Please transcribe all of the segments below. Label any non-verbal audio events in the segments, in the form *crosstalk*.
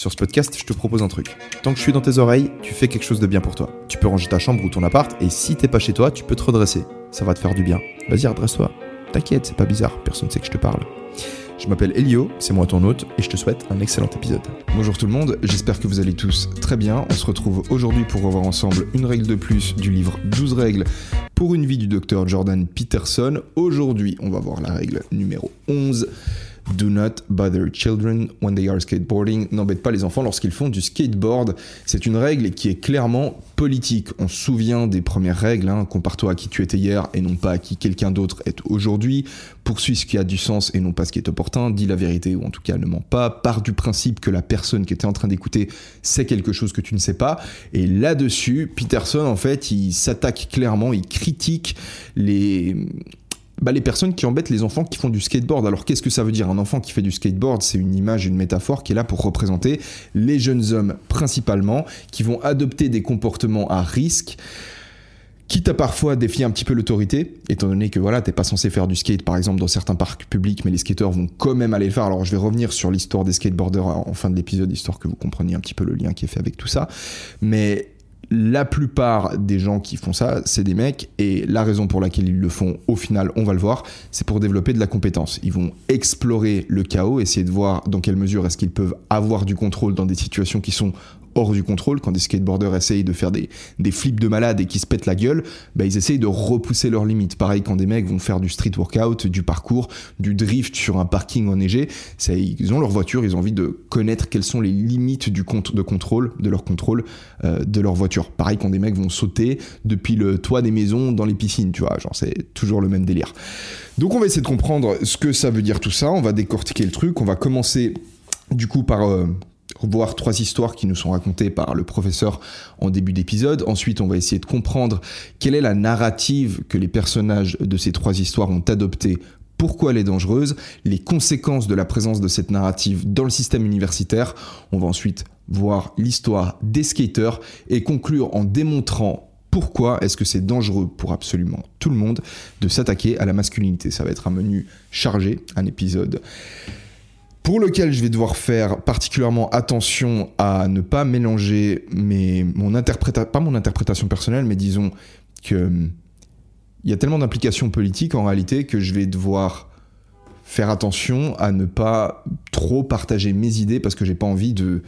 Sur ce podcast, je te propose un truc. Tant que je suis dans tes oreilles, tu fais quelque chose de bien pour toi. Tu peux ranger ta chambre ou ton appart, et si t'es pas chez toi, tu peux te redresser. Ça va te faire du bien. Vas-y, redresse-toi. T'inquiète, c'est pas bizarre, personne sait que je te parle. Je m'appelle Elio, c'est moi ton hôte, et je te souhaite un excellent épisode. Bonjour tout le monde, j'espère que vous allez tous très bien. On se retrouve aujourd'hui pour revoir ensemble une règle de plus du livre 12 règles pour une vie du docteur Jordan Peterson. Aujourd'hui, on va voir la règle numéro 11. Do not bother children when they are skateboarding. N'embête pas les enfants lorsqu'ils font du skateboard. C'est une règle qui est clairement politique. On se souvient des premières règles. Hein. Compare-toi à qui tu étais hier et non pas à qui quelqu'un d'autre est aujourd'hui. Poursuis ce qui a du sens et non pas ce qui est opportun. Dis la vérité ou en tout cas ne mens pas. Pars du principe que la personne qui était en train d'écouter sait quelque chose que tu ne sais pas. Et là-dessus, Peterson, en fait, il s'attaque clairement, il critique les bah, les personnes qui embêtent les enfants qui font du skateboard. Alors qu'est-ce que ça veut dire? Un enfant qui fait du skateboard, c'est une image, une métaphore qui est là pour représenter les jeunes hommes principalement, qui vont adopter des comportements à risque quitte à parfois défier un petit peu l'autorité, étant donné que voilà, t'es pas censé faire du skate par exemple dans certains parcs publics, mais les skateurs vont quand même aller le faire. Alors je vais revenir sur l'histoire des skateboarders en fin de l'épisode, histoire que vous compreniez un petit peu le lien qui est fait avec tout ça. Mais la plupart des gens qui font ça, c'est des mecs, et la raison pour laquelle ils le font, au final, on va le voir, c'est pour développer de la compétence. Ils vont explorer le chaos, essayer de voir dans quelle mesure est-ce qu'ils peuvent avoir du contrôle dans des situations qui sont hors du contrôle, quand des skateboarders essayent de faire des, des flips de malade et qui se pètent la gueule, bah ils essayent de repousser leurs limites. Pareil quand des mecs vont faire du street workout, du parcours, du drift sur un parking enneigé, ils ont leur voiture, ils ont envie de connaître quelles sont les limites du compte de contrôle, de leur contrôle euh, de leur voiture. Pareil quand des mecs vont sauter depuis le toit des maisons dans les piscines, tu vois, genre c'est toujours le même délire. Donc on va essayer de comprendre ce que ça veut dire tout ça, on va décortiquer le truc, on va commencer du coup par euh, voir trois histoires qui nous sont racontées par le professeur en début d'épisode. Ensuite, on va essayer de comprendre quelle est la narrative que les personnages de ces trois histoires ont adoptée pourquoi elle est dangereuse, les conséquences de la présence de cette narrative dans le système universitaire. On va ensuite voir l'histoire des skaters et conclure en démontrant pourquoi est-ce que c'est dangereux pour absolument tout le monde de s'attaquer à la masculinité. Ça va être un menu chargé, un épisode pour lequel je vais devoir faire particulièrement attention à ne pas mélanger mes, mon interprétation, pas mon interprétation personnelle, mais disons que il y a tellement d'implications politiques en réalité que je vais devoir faire attention à ne pas trop partager mes idées parce que j'ai pas envie de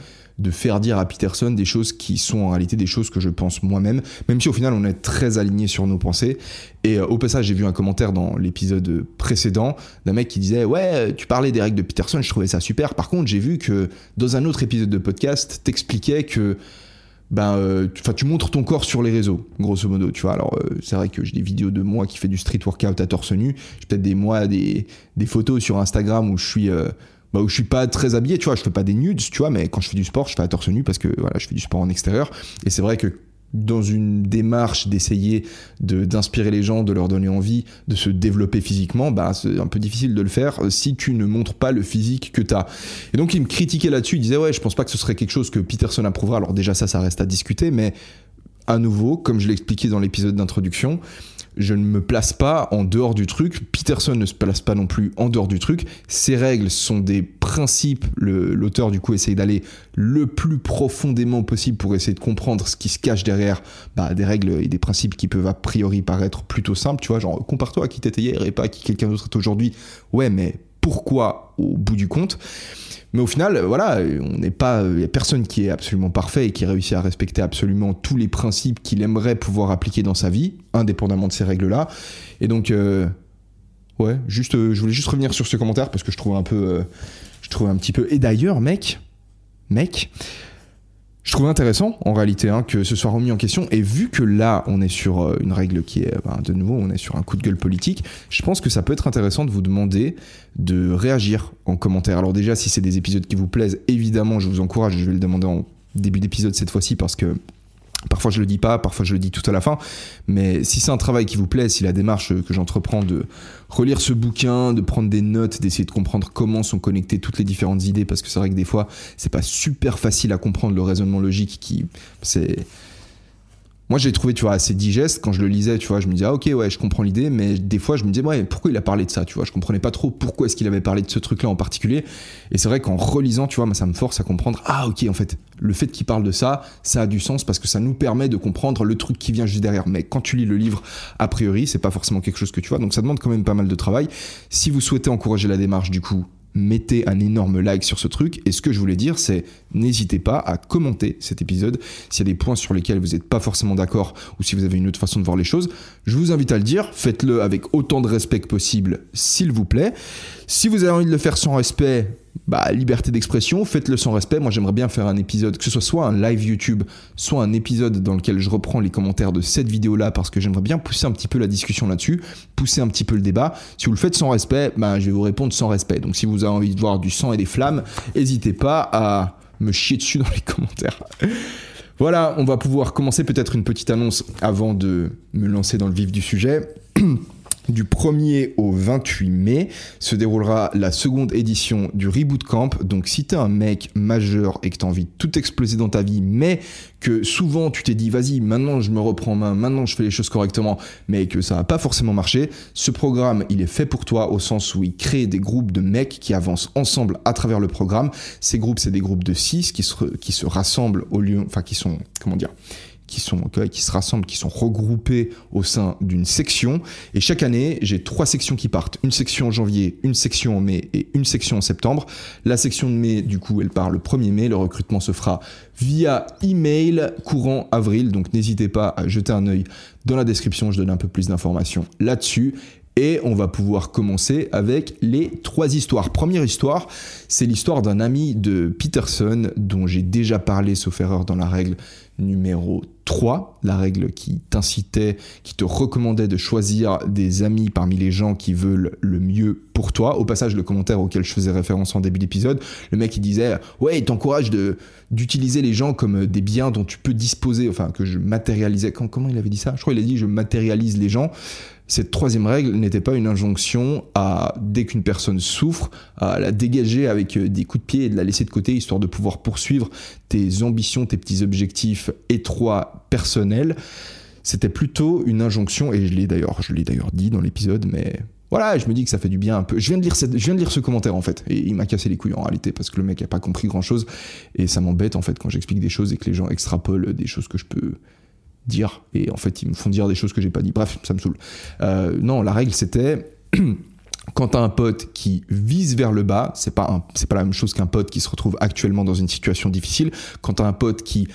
faire dire à Peterson des choses qui sont en réalité des choses que je pense moi-même, même si au final on est très aligné sur nos pensées. Et euh, au passage, j'ai vu un commentaire dans l'épisode précédent d'un mec qui disait Ouais, tu parlais des règles de Peterson, je trouvais ça super. Par contre, j'ai vu que dans un autre épisode de podcast, t'expliquais que ben, euh, tu montres ton corps sur les réseaux, grosso modo, tu vois. Alors, euh, c'est vrai que j'ai des vidéos de moi qui fait du street workout à torse nu. J'ai peut-être des moi des, des photos sur Instagram où je suis bah, où je suis pas très habillé, tu vois, je fais pas des nudes, tu vois, mais quand je fais du sport, je fais à torse nu parce que voilà, je fais du sport en extérieur. Et c'est vrai que dans une démarche d'essayer de, d'inspirer les gens, de leur donner envie de se développer physiquement, bah, c'est un peu difficile de le faire si tu ne montres pas le physique que tu as. Et donc il me critiquait là-dessus, il disait ouais, je pense pas que ce serait quelque chose que Peterson approuvera. Alors déjà ça, ça reste à discuter, mais à nouveau, comme je l'ai expliqué dans l'épisode d'introduction, je ne me place pas en dehors du truc. Peterson ne se place pas non plus en dehors du truc. Ces règles sont des principes. L'auteur, du coup, essaye d'aller le plus profondément possible pour essayer de comprendre ce qui se cache derrière bah, des règles et des principes qui peuvent a priori paraître plutôt simples. Tu vois, genre, compare-toi à qui t'étais hier et pas à qui quelqu'un d'autre est aujourd'hui. Ouais, mais pourquoi au bout du compte mais au final, voilà, on n'est pas, il y a personne qui est absolument parfait et qui réussit à respecter absolument tous les principes qu'il aimerait pouvoir appliquer dans sa vie, indépendamment de ces règles-là. Et donc, euh, ouais, juste, euh, je voulais juste revenir sur ce commentaire parce que je trouve un peu, euh, je trouve un petit peu. Et d'ailleurs, mec, mec, je trouvais intéressant en réalité hein, que ce soit remis en question. Et vu que là on est sur euh, une règle qui est ben, de nouveau on est sur un coup de gueule politique je pense que ça peut être intéressant de vous demander de réagir en commentaire. Alors déjà si c'est des épisodes qui vous plaisent évidemment je vous encourage. Je vais le demander en début d'épisode cette fois-ci parce que Parfois je le dis pas, parfois je le dis tout à la fin, mais si c'est un travail qui vous plaît, si la démarche que j'entreprends de relire ce bouquin, de prendre des notes, d'essayer de comprendre comment sont connectées toutes les différentes idées, parce que c'est vrai que des fois c'est pas super facile à comprendre le raisonnement logique qui c'est moi, j'ai trouvé, tu vois, assez digeste. Quand je le lisais, tu vois, je me disais, ah, ok, ouais, je comprends l'idée, mais des fois, je me disais, ouais, pourquoi il a parlé de ça, tu vois, je comprenais pas trop pourquoi est-ce qu'il avait parlé de ce truc-là en particulier. Et c'est vrai qu'en relisant, tu vois, ça me force à comprendre, ah, ok, en fait, le fait qu'il parle de ça, ça a du sens parce que ça nous permet de comprendre le truc qui vient juste derrière. Mais quand tu lis le livre, a priori, c'est pas forcément quelque chose que tu vois. Donc, ça demande quand même pas mal de travail. Si vous souhaitez encourager la démarche, du coup, mettez un énorme like sur ce truc. Et ce que je voulais dire, c'est n'hésitez pas à commenter cet épisode. S'il y a des points sur lesquels vous n'êtes pas forcément d'accord ou si vous avez une autre façon de voir les choses, je vous invite à le dire. Faites-le avec autant de respect que possible, s'il vous plaît. Si vous avez envie de le faire sans respect, bah, liberté d'expression, faites-le sans respect. Moi, j'aimerais bien faire un épisode, que ce soit soit un live YouTube, soit un épisode dans lequel je reprends les commentaires de cette vidéo-là, parce que j'aimerais bien pousser un petit peu la discussion là-dessus, pousser un petit peu le débat. Si vous le faites sans respect, bah, je vais vous répondre sans respect. Donc, si vous avez envie de voir du sang et des flammes, n'hésitez pas à me chier dessus dans les *laughs* commentaires. Voilà, on va pouvoir commencer peut-être une petite annonce avant de me lancer dans le vif du sujet. *clears throat* Du 1er au 28 mai se déroulera la seconde édition du Reboot Camp. Donc si t'es un mec majeur et que t'as envie de tout exploser dans ta vie, mais que souvent tu t'es dit vas-y maintenant je me reprends main, maintenant je fais les choses correctement, mais que ça n'a pas forcément marché, ce programme il est fait pour toi au sens où il crée des groupes de mecs qui avancent ensemble à travers le programme. Ces groupes c'est des groupes de 6 qui se, qui se rassemblent au lieu, enfin qui sont, comment dire, qui, se rassemblent, qui sont regroupés au sein d'une section. Et chaque année, j'ai trois sections qui partent. Une section en janvier, une section en mai et une section en septembre. La section de mai, du coup, elle part le 1er mai. Le recrutement se fera via email courant avril. Donc n'hésitez pas à jeter un œil dans la description. Je donne un peu plus d'informations là-dessus. Et on va pouvoir commencer avec les trois histoires. Première histoire, c'est l'histoire d'un ami de Peterson dont j'ai déjà parlé, sauf erreur, dans la règle numéro 3, la règle qui t'incitait, qui te recommandait de choisir des amis parmi les gens qui veulent le mieux pour toi. Au passage, le commentaire auquel je faisais référence en début d'épisode, le mec il disait Ouais, il t'encourage d'utiliser les gens comme des biens dont tu peux disposer, enfin que je matérialisais. comment il avait dit ça? Je crois qu'il a dit Je matérialise les gens. Cette troisième règle n'était pas une injonction à, dès qu'une personne souffre, à la dégager avec euh, des coups de pied et de la laisser de côté, histoire de pouvoir poursuivre tes ambitions, tes petits objectifs étroits, personnels. C'était plutôt une injonction, et je l'ai d'ailleurs, je l'ai d'ailleurs dit dans l'épisode, mais voilà, je me dis que ça fait du bien un peu. Je viens de lire, cette, je viens de lire ce commentaire en fait, et il m'a cassé les couilles en réalité parce que le mec a pas compris grand chose, et ça m'embête en fait quand j'explique des choses et que les gens extrapolent des choses que je peux dire. Et en fait, ils me font dire des choses que j'ai pas dit. Bref, ça me saoule. Euh, non, la règle, c'était. *clears throat* quand t'as un pote qui vise vers le bas, c'est pas, c'est pas la même chose qu'un pote qui se retrouve actuellement dans une situation difficile. Quand t'as un pote qui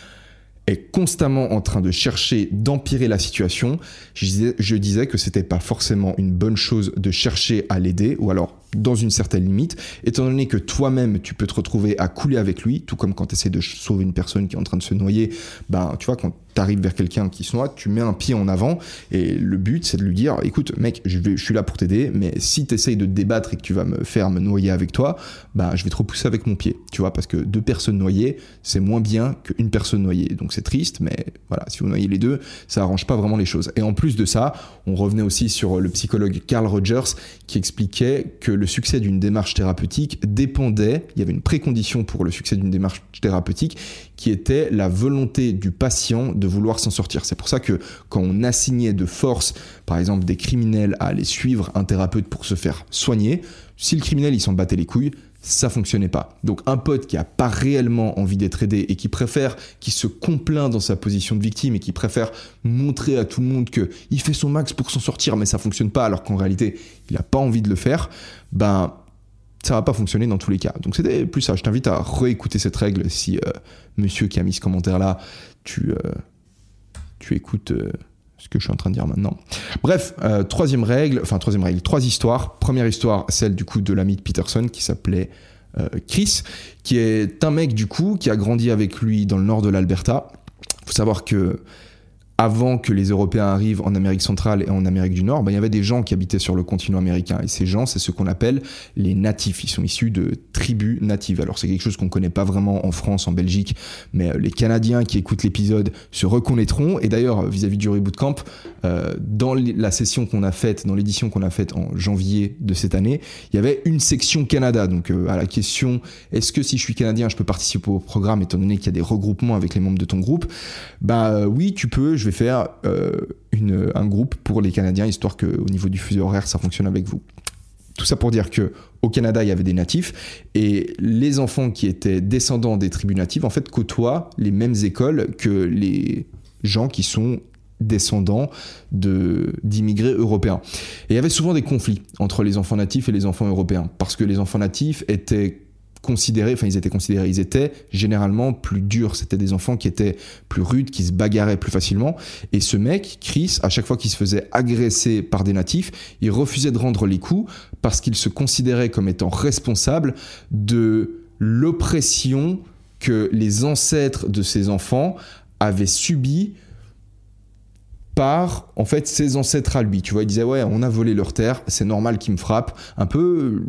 est constamment en train de chercher d'empirer la situation, je disais, je disais que c'était pas forcément une bonne chose de chercher à l'aider, ou alors dans une certaine limite, étant donné que toi-même tu peux te retrouver à couler avec lui, tout comme quand tu essaies de sauver une personne qui est en train de se noyer, ben tu vois, quand tu arrives vers quelqu'un qui se noie, tu mets un pied en avant, et le but c'est de lui dire, écoute mec, je, suis là pour t'aider, mais si tu essayes de te débattre et que tu vas me faire me noyer avec toi, ben je vais te repousser avec mon pied, tu vois, parce que deux personnes noyées, c'est moins bien qu'une personne noyée, donc c'est triste, mais voilà, si vous noyez les deux, ça arrange pas vraiment les choses. Et en plus de ça, on revenait aussi sur le psychologue Carl Rogers qui expliquait que le succès d'une démarche thérapeutique dépendait, il y avait une précondition pour le succès d'une démarche thérapeutique qui était la volonté du patient de vouloir s'en sortir. C'est pour ça que quand on assignait de force, par exemple, des criminels à aller suivre un thérapeute pour se faire soigner, si le criminel il s'en battait les couilles, ça fonctionnait pas. Donc un pote qui a pas réellement envie d'être aidé et qui préfère, qui se complaint dans sa position de victime et qui préfère montrer à tout le monde que il fait son max pour s'en sortir mais ça fonctionne pas alors qu'en réalité il a pas envie de le faire, ben ça va pas fonctionner dans tous les cas. Donc c'était plus ça. Je t'invite à réécouter cette règle si euh, monsieur qui a mis ce commentaire là, tu euh, tu écoutes euh, ce que je suis en train de dire maintenant. Bref, troisième règle, enfin troisième règle, trois histoires. Première histoire, celle du coup de l'ami de Peterson qui s'appelait Chris, qui est un mec du coup qui a grandi avec lui dans le nord de l'Alberta. Faut savoir que avant que les Européens arrivent en Amérique centrale et en Amérique du Nord, ben, il y avait des gens qui habitaient sur le continent américain. Et ces gens, c'est ce qu'on appelle les natifs. Ils sont issus de tribus natives. Alors c'est quelque chose qu'on connaît pas vraiment en France, en Belgique, mais euh, les Canadiens qui écoutent l'épisode se reconnaîtront. Et d'ailleurs, vis-à-vis du Reboot Camp, euh, dans la session qu'on a faite, dans l'édition qu'on a faite en janvier de cette année, il y avait une section Canada. Donc euh, à la question, est-ce que si je suis Canadien, je peux participer au programme, étant donné qu'il y a des regroupements avec les membres de ton groupe? Bah oui, tu peux. Vais faire euh, un groupe pour les Canadiens, histoire qu'au niveau du fuseau horaire, ça fonctionne avec vous. Tout ça pour dire que au Canada, il y avait des natifs et les enfants qui étaient descendants des tribus natives, en fait, côtoient les mêmes écoles que les gens qui sont descendants de d'immigrés européens. Et il y avait souvent des conflits entre les enfants natifs et les enfants européens parce que les enfants natifs étaient considérés, enfin ils étaient considérés, ils étaient généralement plus durs. C'était des enfants qui étaient plus rudes, qui se bagarraient plus facilement. Et ce mec, Chris, à chaque fois qu'il se faisait agresser par des natifs, il refusait de rendre les coups parce qu'il se considérait comme étant responsable de l'oppression que les ancêtres de ses enfants avaient subie par en fait ses ancêtres à lui. Tu vois, il disait ouais, on a volé leur terre, c'est normal qu'ils me frappent. Un peu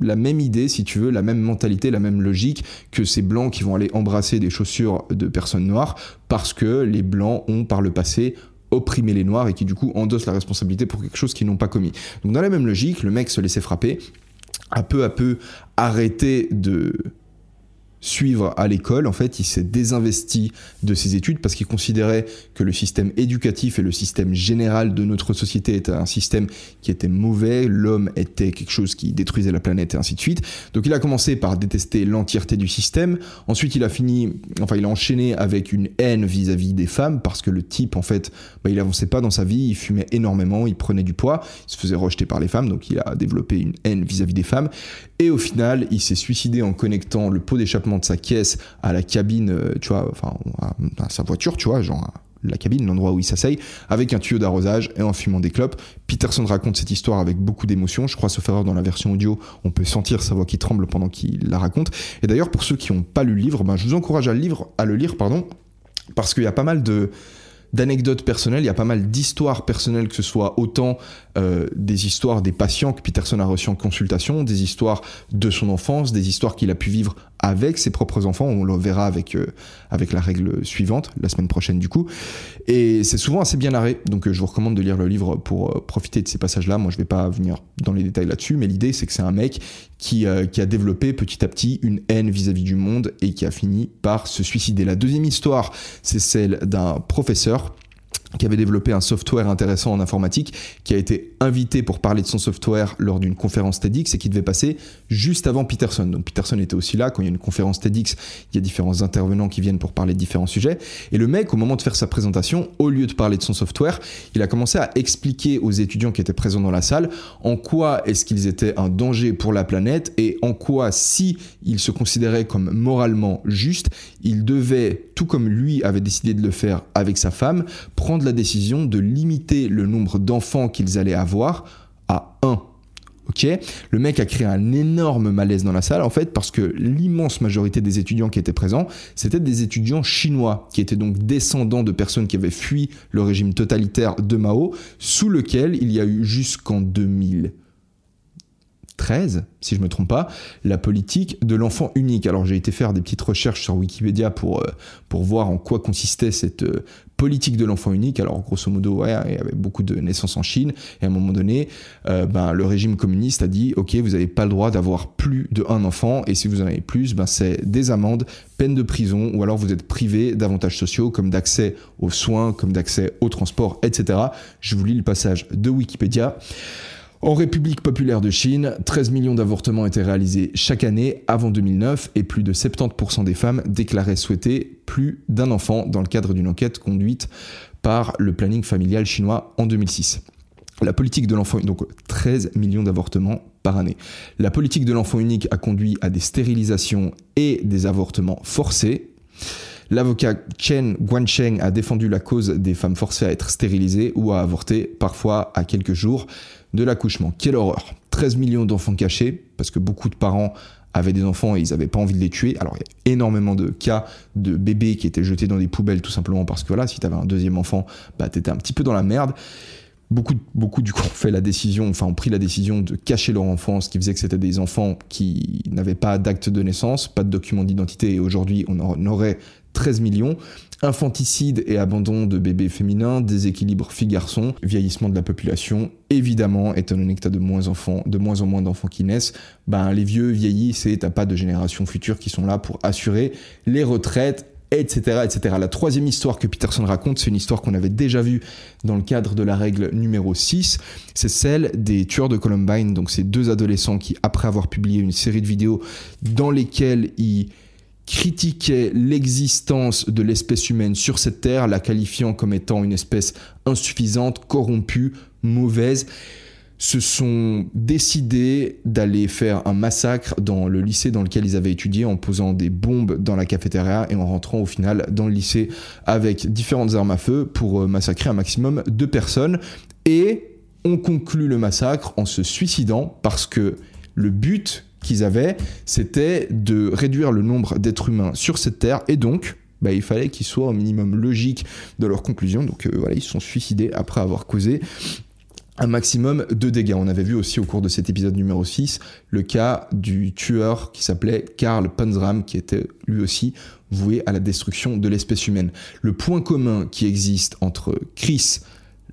la même idée, si tu veux, la même mentalité, la même logique que ces blancs qui vont aller embrasser des chaussures de personnes noires parce que les blancs ont par le passé opprimé les noirs et qui du coup endossent la responsabilité pour quelque chose qu'ils n'ont pas commis. Donc dans la même logique, le mec se laissait frapper, a peu à peu arrêté de suivre à l'école, en fait, il s'est désinvesti de ses études parce qu'il considérait que le système éducatif et le système général de notre société était un système qui était mauvais, l'homme était quelque chose qui détruisait la planète et ainsi de suite. Donc il a commencé par détester l'entièreté du système, ensuite il a fini, enfin il a enchaîné avec une haine vis-à-vis des femmes parce que le type, en fait, bah, il avançait pas dans sa vie, il fumait énormément, il prenait du poids, il se faisait rejeter par les femmes, donc il a développé une haine vis-à-vis des femmes, et au final, il s'est suicidé en connectant le pot d'échappement de sa caisse à la cabine, euh, tu vois, enfin, à, sa voiture, tu vois, genre la cabine, l'endroit où il s'asseye, avec un tuyau d'arrosage et en fumant des clopes. Peterson raconte cette histoire avec beaucoup d'émotion. Je crois, sauf erreur, dans la version audio, on peut sentir sa voix qui tremble pendant qu'il la raconte. Et d'ailleurs, pour ceux qui n'ont pas lu le livre, ben, je vous encourage à le, à le lire, pardon, parce qu'il y a pas mal de d'anecdotes personnelles, il y a pas mal d'histoires personnelles, que ce soit autant euh, des histoires des patients que Peterson a reçus en consultation, des histoires de son enfance, des histoires qu'il a pu vivre avec ses propres enfants. On le verra avec, euh, avec la règle suivante, la semaine prochaine du coup. Et c'est souvent assez bien narré, donc euh, je vous recommande de lire le livre pour profiter de ces passages-là. Moi, je vais pas venir dans les détails là-dessus, mais l'idée, c'est que c'est un mec qui, qui a développé petit à petit une haine vis-à-vis du monde et qui a fini par se suicider. La deuxième histoire, c'est celle d'un professeur qui avait développé un software intéressant en informatique, qui a été invité pour parler de son software lors d'une conférence TEDx et qui devait passer juste avant Peterson. Donc Peterson était aussi là, quand il y a une conférence TEDx, il y a différents intervenants qui viennent pour parler de différents sujets. Et le mec, au moment de faire sa présentation, au lieu de parler de son software, il a commencé à expliquer aux étudiants qui étaient présents dans la salle en quoi est-ce qu'ils étaient un danger pour la planète et en quoi, si ils se considéraient comme moralement justes, ils devaient, tout comme lui avait décidé de le faire avec sa femme, prendre la décision de limiter le nombre d'enfants qu'ils allaient avoir à 1. Ok, le mec a créé un énorme malaise dans la salle en fait parce que l'immense majorité des étudiants qui étaient présents, c'était des étudiants chinois qui étaient donc descendants de personnes qui avaient fui le régime totalitaire de Mao, sous lequel il y a eu jusqu'en 2000 13, si je me trompe pas, la politique de l'enfant unique. Alors j'ai été faire des petites recherches sur Wikipédia pour, euh, pour voir en quoi consistait cette euh, politique de l'enfant unique. Alors grosso modo, ouais, il y avait beaucoup de naissances en Chine, et à un moment donné, euh, ben, le régime communiste a dit, ok, vous n'avez pas le droit d'avoir plus de un enfant, et si vous en avez plus, ben, c'est des amendes, peine de prison, ou alors vous êtes privé d'avantages sociaux comme d'accès aux soins, comme d'accès au transport, etc. Je vous lis le passage de Wikipédia. En République populaire de Chine, 13 millions d'avortements étaient réalisés chaque année avant 2009 et plus de 70% des femmes déclaraient souhaiter plus d'un enfant dans le cadre d'une enquête conduite par le planning familial chinois en 2006. La politique de l'enfant, donc 13 millions d'avortements par année. La politique de l'enfant unique a conduit à des stérilisations et des avortements forcés. L'avocat Chen Guancheng a défendu la cause des femmes forcées à être stérilisées ou à avorter, parfois à quelques jours de l'accouchement. Quelle horreur 13 millions d'enfants cachés, parce que beaucoup de parents avaient des enfants et ils n'avaient pas envie de les tuer. Alors il y a énormément de cas de bébés qui étaient jetés dans des poubelles tout simplement parce que si tu avais un deuxième enfant, bah, tu étais un petit peu dans la merde. Beaucoup, beaucoup du coup ont fait la décision, enfin ont pris la décision de cacher leur enfant, ce qui faisait que c'était des enfants qui n'avaient pas d'acte de naissance, pas de document d'identité, et aujourd'hui on en aurait 13 millions. Infanticide et abandon de bébés féminins, déséquilibre filles-garçons, vieillissement de la population, évidemment, étant donné que tu as de moins, enfants, de moins en moins d'enfants qui naissent, ben, les vieux vieillissent et t'as pas de générations futures qui sont là pour assurer les retraites etc., etc. La troisième histoire que Peterson raconte, c'est une histoire qu'on avait déjà vue dans le cadre de la règle numéro 6. C'est celle des tueurs de Columbine, donc ces deux adolescents qui, après avoir publié une série de vidéos dans lesquelles ils critiquait l'existence de l'espèce humaine sur cette terre, la qualifiant comme étant une espèce insuffisante, corrompue, mauvaise, se sont décidés d'aller faire un massacre dans le lycée dans lequel ils avaient étudié en posant des bombes dans la cafétéria et en rentrant au final dans le lycée avec différentes armes à feu pour euh, massacrer un maximum de personnes. Et on conclut le massacre en se suicidant parce que le but qu'ils avaient, c'était de réduire le nombre d'êtres humains sur cette terre et donc bah, il fallait qu'ils soient au minimum logiques dans leur conclusion. Donc euh, voilà, ils se sont suicidés après avoir causé un maximum de dégâts. On avait vu aussi au cours de cet épisode numéro 6 le cas du tueur qui s'appelait Karl Panzram, qui était lui aussi voué à la destruction de l'espèce humaine. Le point commun qui existe entre Chris,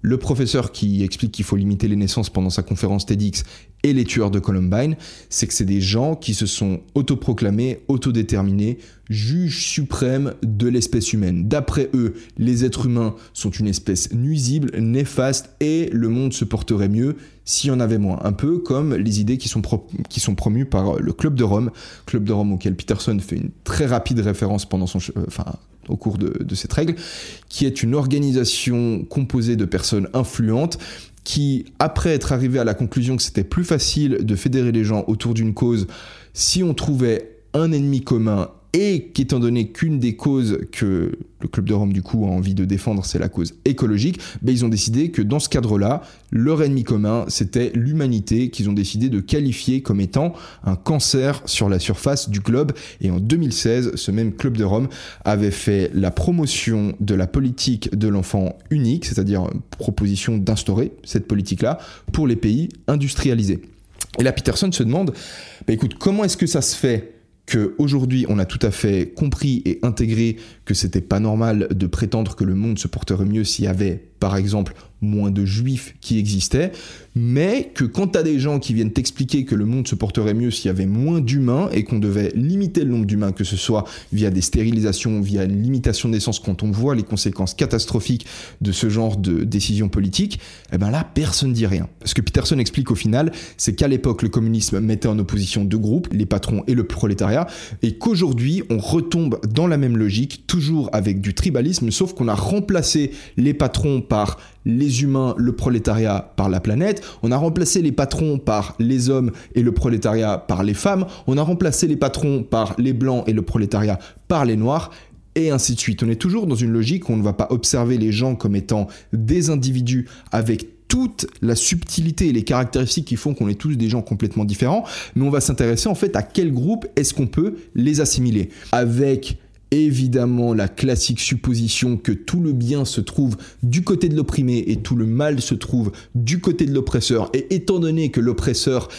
le professeur qui explique qu'il faut limiter les naissances pendant sa conférence TEDx et les tueurs de Columbine, c'est que c'est des gens qui se sont autoproclamés, autodéterminés, juges suprêmes de l'espèce humaine. D'après eux, les êtres humains sont une espèce nuisible, néfaste, et le monde se porterait mieux s'il y en avait moins. Un peu comme les idées qui sont, promues par le Club de Rome, Club de Rome auquel Peterson fait une très rapide référence pendant son... Euh, au cours de, cette règle, qui est une organisation composée de personnes influentes qui, après être arrivé à la conclusion que c'était plus facile de fédérer les gens autour d'une cause si on trouvait un ennemi commun et qu'étant donné qu'une des causes que le Club de Rome du coup a envie de défendre, c'est la cause écologique, ben, ils ont décidé que dans ce cadre-là, leur ennemi commun, c'était l'humanité qu'ils ont décidé de qualifier comme étant un cancer sur la surface du globe. Et en 2016, ce même Club de Rome avait fait la promotion de la politique de l'enfant unique, c'est-à-dire proposition d'instaurer cette politique-là pour les pays industrialisés. Et là, Peterson se demande, ben, écoute, comment est-ce que ça se fait qu'aujourd'hui on a tout à fait compris et intégré que c'était pas normal de prétendre que le monde se porterait mieux s'il y avait par exemple moins de juifs qui existaient, mais que quand t'as des gens qui viennent t'expliquer que le monde se porterait mieux s'il y avait moins d'humains et qu'on devait limiter le nombre d'humains, que ce soit via des stérilisations, via une limitation de naissance, quand on voit les conséquences catastrophiques de ce genre de décision politique, eh ben là, personne dit rien. Ce que Peterson explique au final, c'est qu'à l'époque, le communisme mettait en opposition deux groupes, les patrons et le prolétariat, et qu'aujourd'hui, on retombe dans la même logique, toujours avec du tribalisme, sauf qu'on a remplacé les patrons par les humains, le prolétariat par la planète, on a remplacé les patrons par les hommes et le prolétariat par les femmes, on a remplacé les patrons par les blancs et le prolétariat par les noirs, et ainsi de suite. On est toujours dans une logique où on ne va pas observer les gens comme étant des individus avec toute la subtilité et les caractéristiques qui font qu'on est tous des gens complètement différents, mais on va s'intéresser en fait à quel groupe est-ce qu'on peut les assimiler? Avec évidemment la classique supposition que tout le bien se trouve du côté de l'opprimé et tout le mal se trouve du côté de l'oppresseur. Et étant donné que l'oppresseur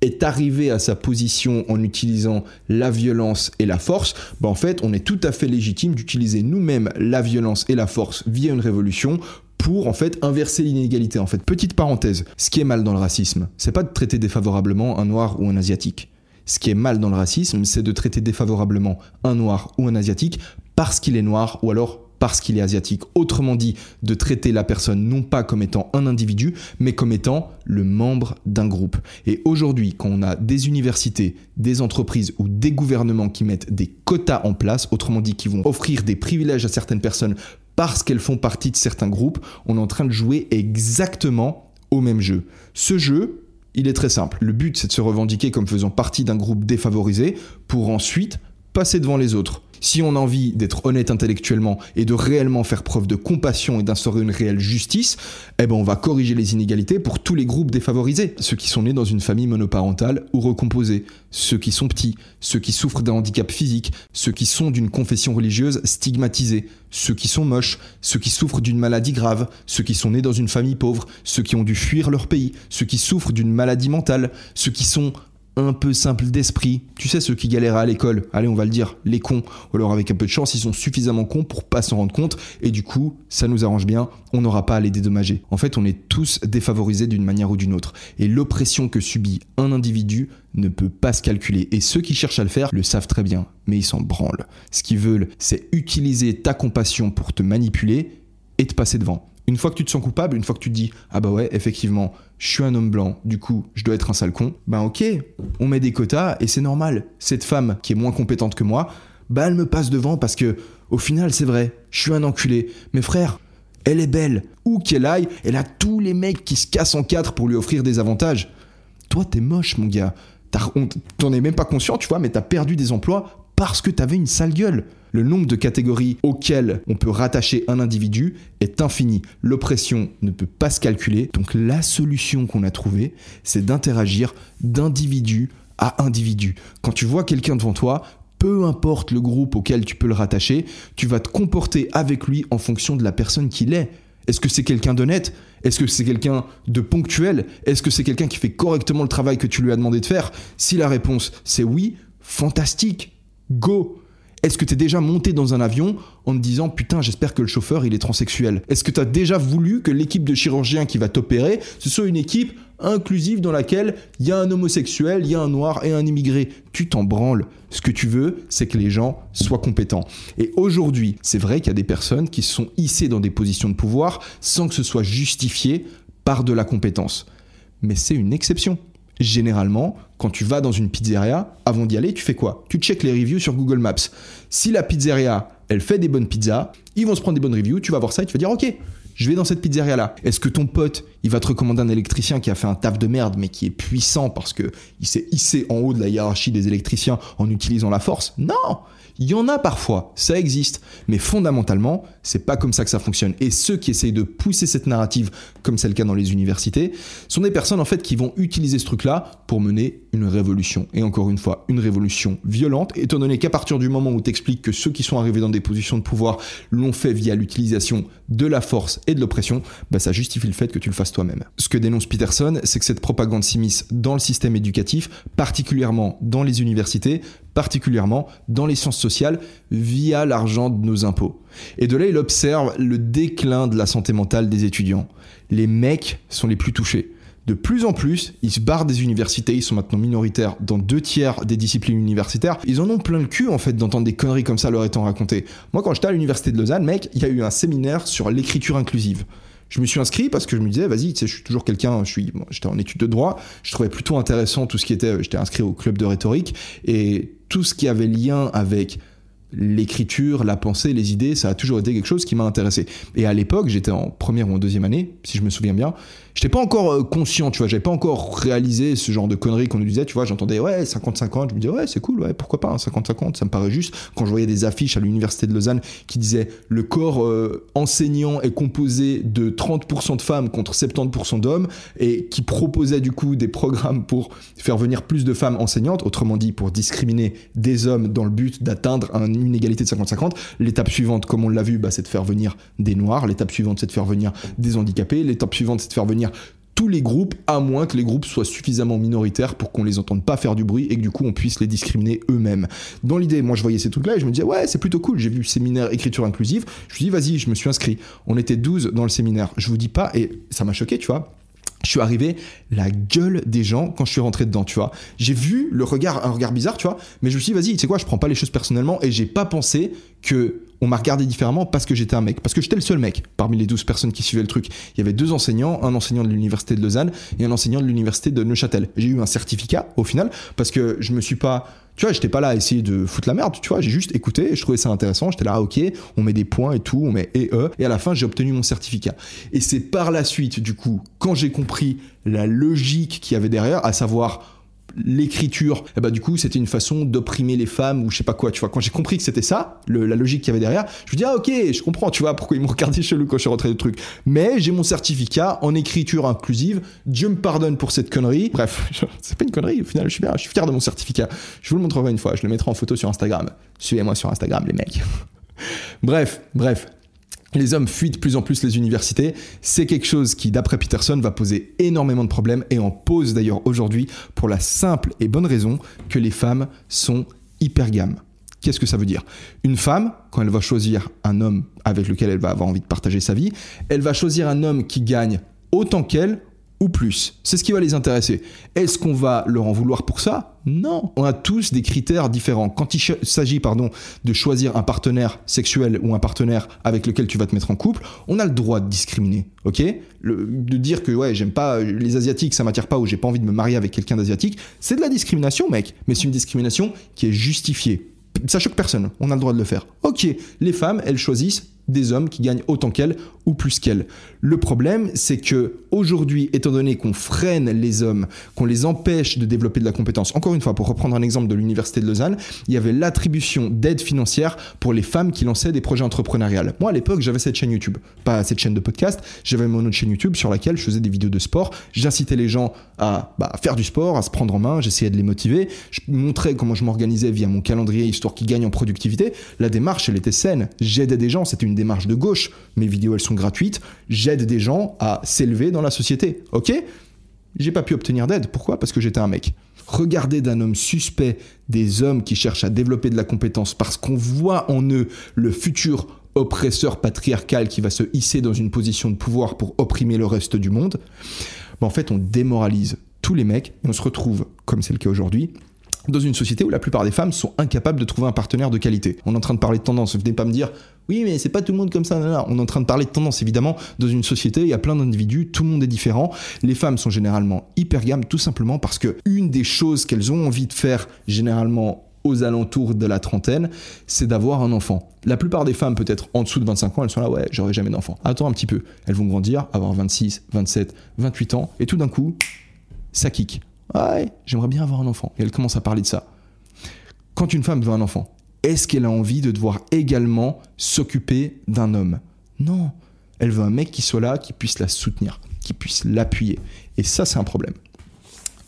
est arrivé à sa position en utilisant la violence et la force, bah en fait, on est tout à fait légitime d'utiliser nous-mêmes la violence et la force via une révolution pour en fait inverser l'inégalité. En fait, petite parenthèse, ce qui est mal dans le racisme, c'est pas de traiter défavorablement un noir ou un asiatique. Ce qui est mal dans le racisme, c'est de traiter défavorablement un noir ou un asiatique parce qu'il est noir ou alors parce qu'il est asiatique. Autrement dit, de traiter la personne non pas comme étant un individu, mais comme étant le membre d'un groupe. Et aujourd'hui, quand on a des universités, des entreprises ou des gouvernements qui mettent des quotas en place, autrement dit qui vont offrir des privilèges à certaines personnes parce qu'elles font partie de certains groupes, on est en train de jouer exactement au même jeu. Ce jeu, il est très simple. Le but, c'est de se revendiquer comme faisant partie d'un groupe défavorisé pour ensuite passer devant les autres. Si on a envie d'être honnête intellectuellement et de réellement faire preuve de compassion et d'instaurer une réelle justice, eh ben on va corriger les inégalités pour tous les groupes défavorisés. Ceux qui sont nés dans une famille monoparentale ou recomposée, ceux qui sont petits, ceux qui souffrent d'un handicap physique, ceux qui sont d'une confession religieuse stigmatisée, ceux qui sont moches, ceux qui souffrent d'une maladie grave, ceux qui sont nés dans une famille pauvre, ceux qui ont dû fuir leur pays, ceux qui souffrent d'une maladie mentale, ceux qui sont un peu simples d'esprit. Tu sais, ceux qui galèrent à l'école, allez, on va le dire, les cons. Ou alors, avec un peu de chance, ils sont suffisamment cons pour pas s'en rendre compte. Et du coup, ça nous arrange bien, on n'aura pas à les dédommager. En fait, on est tous défavorisés d'une manière ou d'une autre. Et l'oppression que subit un individu ne peut pas se calculer. Et ceux qui cherchent à le faire le savent très bien, mais ils s'en branlent. Ce qu'ils veulent, c'est utiliser ta compassion pour te manipuler et te passer devant. Une fois que tu te sens coupable, une fois que tu te dis ah bah ouais, effectivement, je suis un homme blanc, du coup, je dois être un sale con, ben ok, on met des quotas et c'est normal. Cette femme qui est moins compétente que moi, bah elle me passe devant parce que au final, c'est vrai, je suis un enculé. Mais frère, elle est belle. Où qu'elle aille, elle a tous les mecs qui se cassent en quatre pour lui offrir des avantages. Toi, t'es moche, mon gars. T'en es même pas conscient, tu vois, mais t'as perdu des emplois parce que t'avais une sale gueule. Le nombre de catégories auxquelles on peut rattacher un individu est infini. L'oppression ne peut pas se calculer. Donc la solution qu'on a trouvée, c'est d'interagir d'individu à individu. Quand tu vois quelqu'un devant toi, peu importe le groupe auquel tu peux le rattacher, tu vas te comporter avec lui en fonction de la personne qu'il est. Est-ce que c'est quelqu'un d'honnête? Est-ce que c'est quelqu'un de ponctuel? Est-ce que c'est quelqu'un qui fait correctement le travail que tu lui as demandé de faire? Si la réponse c'est oui, fantastique, go est-ce que tu es déjà monté dans un avion en te disant putain j'espère que le chauffeur il est transsexuel? Est-ce que tu as déjà voulu que l'équipe de chirurgiens qui va t'opérer ce soit une équipe inclusive dans laquelle il y a un homosexuel, il y a un noir et un immigré? Tu t'en branles. Ce que tu veux, c'est que les gens soient compétents. Et aujourd'hui, c'est vrai qu'il y a des personnes qui se sont hissées dans des positions de pouvoir sans que ce soit justifié par de la compétence. Mais c'est une exception généralement, quand tu vas dans une pizzeria, avant d'y aller, tu fais quoi? Tu checkes les reviews sur Google Maps. Si la pizzeria, elle fait des bonnes pizzas, ils vont se prendre des bonnes reviews, tu vas voir ça et tu vas dire OK, je vais dans cette pizzeria là. Est-ce que ton pote, il va te recommander un électricien qui a fait un taf de merde mais qui est puissant parce que il s'est hissé en haut de la hiérarchie des électriciens en utilisant la force? Non, il y en a parfois, ça existe, mais fondamentalement, c'est pas comme ça que ça fonctionne. Et ceux qui essayent de pousser cette narrative, comme c'est le cas dans les universités, sont des personnes en fait qui vont utiliser ce truc-là pour mener une révolution. Et encore une fois, une révolution violente, étant donné qu'à partir du moment où tu expliques que ceux qui sont arrivés dans des positions de pouvoir l'ont fait via l'utilisation de la force et de l'oppression, bah ça justifie le fait que tu le fasses toi-même. Ce que dénonce Peterson, c'est que cette propagande s'immisce dans le système éducatif, particulièrement dans les universités, particulièrement dans les sciences sociales, via l'argent de nos impôts. Et de là, il observe le déclin de la santé mentale des étudiants. Les mecs sont les plus touchés. De plus en plus, ils se barrent des universités, ils sont maintenant minoritaires dans deux tiers des disciplines universitaires. Ils en ont plein le cul en fait d'entendre des conneries comme ça leur étant racontées. Moi quand j'étais à l'université de Lausanne, mec, il y a eu un séminaire sur l'écriture inclusive je me suis inscrit parce que je me disais, vas-y, tu sais, je suis toujours quelqu'un, je suis, j'étais en études de droit, je trouvais plutôt intéressant tout ce qui était, j'étais inscrit au club de rhétorique et tout ce qui avait lien avec l'écriture, la pensée, les idées, ça a toujours été quelque chose qui m'a intéressé. Et à l'époque, j'étais en première ou en deuxième année, si je me souviens bien, j'étais pas encore euh, conscient, tu vois, j'avais pas encore réalisé ce genre de conneries qu'on nous disait, tu vois, j'entendais ouais, 50-50, je me disais ouais, c'est cool, ouais, pourquoi pas, 50-50, ça me paraît juste. Quand je voyais des affiches à l'université de Lausanne qui disaient le corps euh, enseignant est composé de 30% de femmes contre 70% d'hommes et qui proposait du coup des programmes pour faire venir plus de femmes enseignantes, autrement dit pour discriminer des hommes dans le but d'atteindre une égalité de 50-50. L'étape suivante, comme on l'a vu, bah, c'est de faire venir des noirs, l'étape suivante c'est de faire venir des handicapés, l'étape suivante c'est de faire venir tous les groupes, à moins que les groupes soient suffisamment minoritaires pour qu'on les entende pas faire du bruit et que du coup on puisse les discriminer eux-mêmes. Dans l'idée, moi je voyais ces trucs-là et je me disais, ouais, c'est plutôt cool, j'ai vu le séminaire écriture inclusive, je me suis dit, vas-y, je me suis inscrit. On était 12 dans le séminaire, je vous dis pas, et ça m'a choqué, tu vois. Je suis arrivé, la gueule des gens quand je suis rentré dedans, tu vois. J'ai vu le regard, un regard bizarre, tu vois, mais je me suis dit, vas-y, tu sais quoi, je prends pas les choses personnellement et j'ai pas pensé que on m'a regardé différemment parce que j'étais un mec. Parce que j'étais le seul mec parmi les 12 personnes qui suivaient le truc. Il y avait deux enseignants, un enseignant de l'université de Lausanne et un enseignant de l'université de Neuchâtel. J'ai eu un certificat au final parce que je me suis pas, tu vois, j'étais pas là à essayer de foutre la merde, tu vois, j'ai juste écouté, je trouvais ça intéressant, j'étais là, ah, ok, on met des points et tout, on met et e, et à la fin j'ai obtenu mon certificat. Et c'est par la suite, du coup, quand j'ai compris la logique qu'il y avait derrière, à savoir l'écriture, et eh bah ben, du coup c'était une façon d'opprimer les femmes ou je sais pas quoi, tu vois. Quand j'ai compris que c'était ça, la logique qu'il y avait derrière, je me dis ah ok, je comprends, tu vois pourquoi ils m'ont *laughs* regardé chelou quand je suis rentré de truc. Mais j'ai mon certificat en écriture inclusive, Dieu me pardonne pour cette connerie. Bref, *laughs* c'est pas une connerie, au final je suis, bien, je suis fier de mon certificat. Je vous le montrerai une fois, je le mettrai en photo sur Instagram. Suivez-moi sur Instagram les mecs. *laughs* bref, bref, les hommes fuient de plus en plus les universités. C'est quelque chose qui, d'après Peterson, va poser énormément de problèmes et en pose d'ailleurs aujourd'hui pour la simple et bonne raison que les femmes sont hypergames. Qu'est-ce que ça veut dire? Une femme, quand elle va choisir un homme avec lequel elle va avoir envie de partager sa vie, elle va choisir un homme qui gagne autant qu'elle ou plus. C'est ce qui va les intéresser. Est-ce qu'on va leur en vouloir pour ça? Non. On a tous des critères différents. Quand il s'agit pardon, de choisir un partenaire sexuel ou un partenaire avec lequel tu vas te mettre en couple, on a le droit de discriminer. Ok? De dire que ouais, j'aime pas les asiatiques, ça m'attire pas ou j'ai pas envie de me marier avec quelqu'un d'asiatique, c'est de la discrimination, mec. Mais c'est une discrimination qui est justifiée. Ça choque personne. On a le droit de le faire. Ok, les femmes, elles choisissent des hommes qui gagnent autant qu'elles ou plus qu'elles. Le problème, c'est que aujourd'hui, étant donné qu'on freine les hommes, qu'on les empêche de développer de la compétence, encore une fois, pour reprendre un exemple de l'université de Lausanne, il y avait l'attribution d'aide financière pour les femmes qui lançaient des projets entrepreneuriales. Moi, à l'époque, j'avais cette chaîne YouTube, pas cette chaîne de podcast, j'avais mon autre chaîne YouTube sur laquelle je faisais des vidéos de sport, j'incitais les gens à bah, faire du sport, à se prendre en main, j'essayais de les motiver, je montrais comment je m'organisais via mon calendrier histoire qu'ils gagnent en productivité. La démarche, elle était saine, j'aidais des gens, c'était une démarche de gauche. Mes vidéos, elles sont gratuites. J'aide des gens à s'élever dans la société. Ok? J'ai pas pu obtenir d'aide. Pourquoi? Parce que j'étais un mec. Regarder d'un homme suspect des hommes qui cherchent à développer de la compétence parce qu'on voit en eux le futur oppresseur patriarcal qui va se hisser dans une position de pouvoir pour opprimer le reste du monde, en fait on démoralise tous les mecs et on se retrouve, comme c'est le cas aujourd'hui, dans une société où la plupart des femmes sont incapables de trouver un partenaire de qualité. On est en train de parler de tendance, venez pas me dire oui mais c'est pas tout le monde comme ça, on est en train de parler de tendance évidemment, dans une société il y a plein d'individus, tout le monde est différent, les femmes sont généralement hyper gammes tout simplement parce que une des choses qu'elles ont envie de faire généralement aux alentours de la trentaine, c'est d'avoir un enfant. La plupart des femmes, peut-être en dessous de 25 ans, elles sont là, ouais, j'aurai jamais d'enfant. Attends un petit peu. Elles vont grandir, avoir 26, 27, 28 ans, et tout d'un coup, ça kick ouais, j'aimerais bien avoir un enfant. Et elle commence à parler de ça. Quand une femme veut un enfant, est-ce qu'elle a envie de devoir également s'occuper d'un homme? Non. Elle veut un mec qui soit là, qui puisse la soutenir, qui puisse l'appuyer. Et ça, c'est un problème.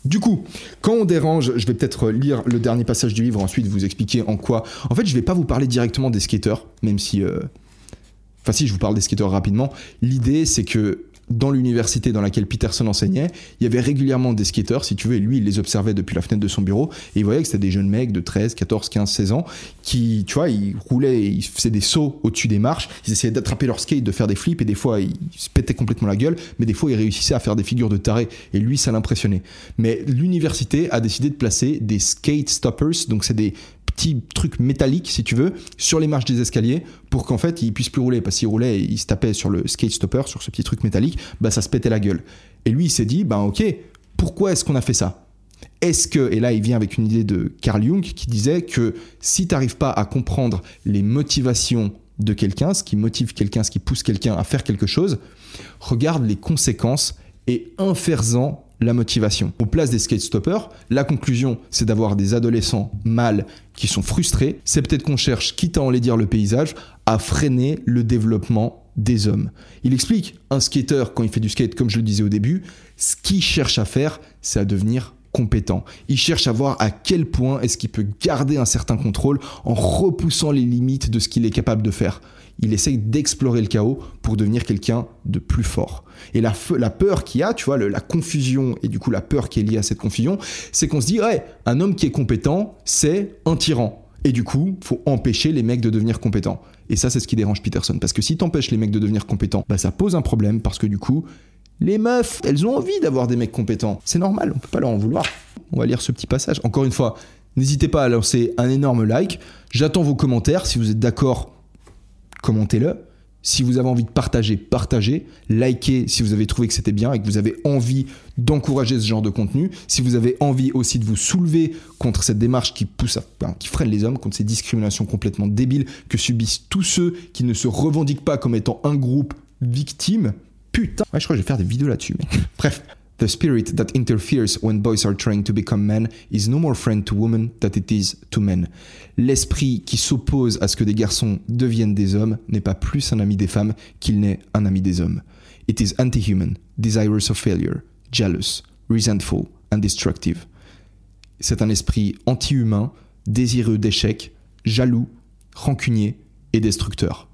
Du coup, quand on dérange, je vais peut-être lire le dernier passage du livre, ensuite vous expliquer en quoi. En fait, je vais pas vous parler directement des skateurs, même si. Euh, enfin, si je vous parle des skateurs rapidement. L'idée, c'est que dans l'université dans laquelle Peterson enseignait, il y avait régulièrement des skateurs, si tu veux, et lui, il les observait depuis la fenêtre de son bureau, et il voyait que c'était des jeunes mecs de 13, 14, 15, 16 ans, qui, tu vois, ils roulaient, ils faisaient des sauts au-dessus des marches, ils essayaient d'attraper leur skate, de faire des flips, et des fois, ils se pétaient complètement la gueule, mais des fois, ils réussissaient à faire des figures de taré, et lui, ça l'impressionnait. Mais l'université a décidé de placer des skate stoppers, donc c'est des petit truc métallique, si tu veux, sur les marches des escaliers pour qu'en fait il puisse plus rouler. Parce qu'il roulait il se tapait sur le skate stopper, sur ce petit truc métallique, bah ça se pétait la gueule. Et lui il s'est dit, bah ok, pourquoi est-ce qu'on a fait ça? Est-ce que, et là il vient avec une idée de Carl Jung qui disait que si tu n'arrives pas à comprendre les motivations de quelqu'un, ce qui motive quelqu'un, ce qui pousse quelqu'un à faire quelque chose, regarde les conséquences et infaisant la motivation. On place des skate stoppers. La conclusion, c'est d'avoir des adolescents mâles qui sont frustrés. C'est peut-être qu'on cherche, quitte à enlaidir le paysage, à freiner le développement des hommes. Il explique, un skater, quand il fait du skate, comme je le disais au début, ce qu'il cherche à faire, c'est à devenir compétent. Il cherche à voir à quel point est-ce qu'il peut garder un certain contrôle en repoussant les limites de ce qu'il est capable de faire il essaye d'explorer le chaos pour devenir quelqu'un de plus fort. Et la, peur qu'il y a, tu vois, la confusion et du coup la peur qui est liée à cette confusion, c'est qu'on se dit, ouais, un homme qui est compétent, c'est un tyran. Et du coup, faut empêcher les mecs de devenir compétents. Et ça, c'est ce qui dérange Peterson. Parce que si t'empêches les mecs de devenir compétents, bah ça pose un problème parce que du coup, les meufs, elles ont envie d'avoir des mecs compétents. C'est normal, on peut pas leur en vouloir. On va lire ce petit passage. Encore une fois, n'hésitez pas à lancer un énorme like. J'attends vos commentaires si vous êtes d'accord commentez-le. Si vous avez envie de partager, partagez. Likez si vous avez trouvé que c'était bien et que vous avez envie d'encourager ce genre de contenu. Si vous avez envie aussi de vous soulever contre cette démarche qui pousse qui freine les hommes, contre ces discriminations complètement débiles que subissent tous ceux qui ne se revendiquent pas comme étant un groupe victime. Putain. Ouais, je crois que je vais faire des vidéos là-dessus. *laughs* Bref. The spirit that interferes when boys are trying to become men is no more friend to women than it is to men. L'esprit qui s'oppose à ce que des garçons deviennent des hommes n'est pas plus un ami des femmes qu'il n'est un ami des hommes. It is anti-human, desirous of failure, jealous, resentful and destructive. C'est un esprit anti-humain, désireux d'échec, jaloux, rancunier et destructeur.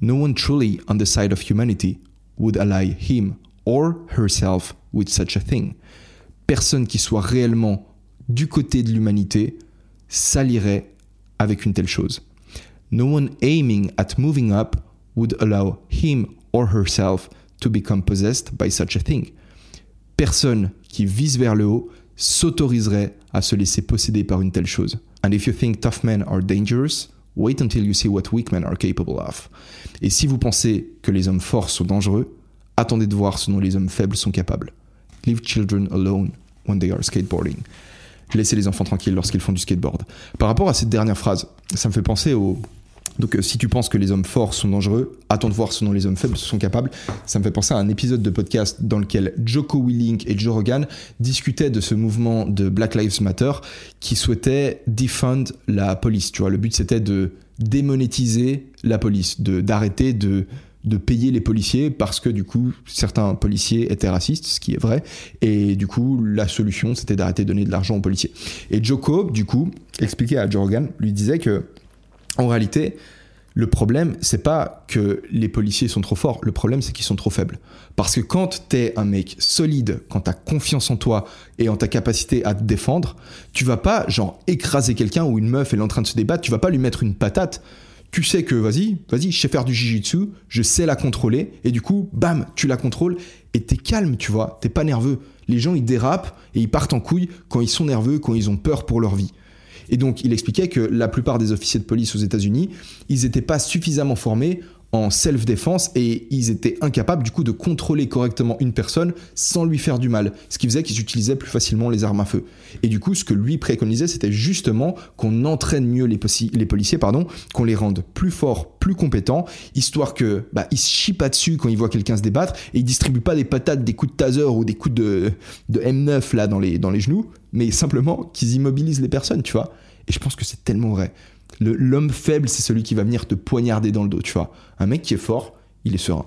No one truly on the side of humanity would ally him or herself with such a thing. Personne qui soit réellement du côté de l'humanité s'allierait avec une telle chose. No one aiming at moving up would allow him or herself to become possessed by such a thing. Personne qui vise vers le haut s'autoriserait à se laisser posséder par une telle chose. And if you think tough men are dangerous, wait until you see what weak men are capable of. Et si vous pensez que les hommes forts sont dangereux, attendez de voir ce dont les hommes faibles sont capables. Leave children alone when they are skateboarding. Laissez les enfants tranquilles lorsqu'ils font du skateboard. Par rapport à cette dernière phrase, ça me fait penser au. Donc, euh, si tu penses que les hommes forts sont dangereux, attends de voir ce dont les hommes faibles sont capables. Ça me fait penser à un épisode de podcast dans lequel Joko Willink et Joe Rogan discutaient de ce mouvement de Black Lives Matter qui souhaitait defund la police. Tu vois, le but c'était de démonétiser la police, de d'arrêter de de payer les policiers parce que du coup certains policiers étaient racistes, ce qui est vrai, et du coup la solution c'était d'arrêter de donner de l'argent aux policiers. Et Joko, du coup, expliquait à Joe Rogan, lui disait que en réalité le problème c'est pas que les policiers sont trop forts, le problème c'est qu'ils sont trop faibles. Parce que quand t'es un mec solide, quand t'as confiance en toi et en ta capacité à te défendre, tu vas pas genre écraser quelqu'un ou une meuf elle est en train de se débattre, tu vas pas lui mettre une patate tu sais que vas-y, vas-y, je sais faire du jujitsu, je sais la contrôler, et du coup, bam, tu la contrôles, et t'es calme, tu vois, t'es pas nerveux. Les gens, ils dérapent et ils partent en couille quand ils sont nerveux, quand ils ont peur pour leur vie. Et donc, il expliquait que la plupart des officiers de police aux États-Unis, ils n'étaient pas suffisamment formés en self-défense et ils étaient incapables du coup de contrôler correctement une personne sans lui faire du mal, ce qui faisait qu'ils utilisaient plus facilement les armes à feu. Et du coup, ce que lui préconisait, c'était justement qu'on entraîne mieux les, policiers, pardon, qu'on les rende plus forts, plus compétents, histoire que bah, ils se chient pas dessus quand ils voient quelqu'un se débattre et ils distribuent pas des patates, des coups de taser ou des coups de, de M9 là dans les, dans les genoux, mais simplement qu'ils immobilisent les personnes, tu vois. Et je pense que c'est tellement vrai. L'homme faible, c'est celui qui va venir te poignarder dans le dos, tu vois. Un mec qui est fort, il est serein.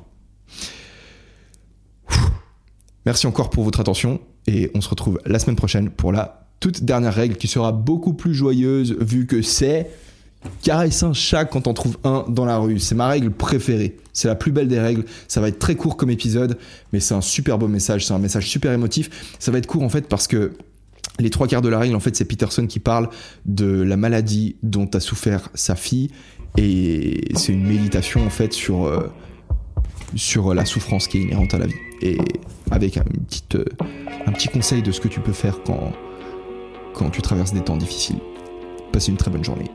Merci encore pour votre attention et on se retrouve la semaine prochaine pour la toute dernière règle qui sera beaucoup plus joyeuse vu que c'est caresse un chat quand on trouve un dans la rue. C'est ma règle préférée. C'est la plus belle des règles. Ça va être très court comme épisode, mais c'est un super beau message. C'est un message super émotif. Ça va être court en fait parce que les trois quarts de la règle, en fait, c'est Peterson qui parle de la maladie dont a souffert sa fille. Et c'est une méditation, en fait, sur, euh, la souffrance qui est inhérente à la vie. Et avec euh, un petit conseil de ce que tu peux faire quand, quand tu traverses des temps difficiles. Passez une très bonne journée.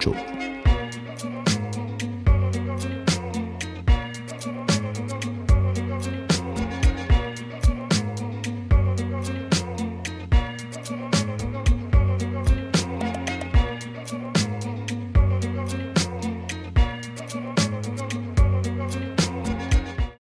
Ciao.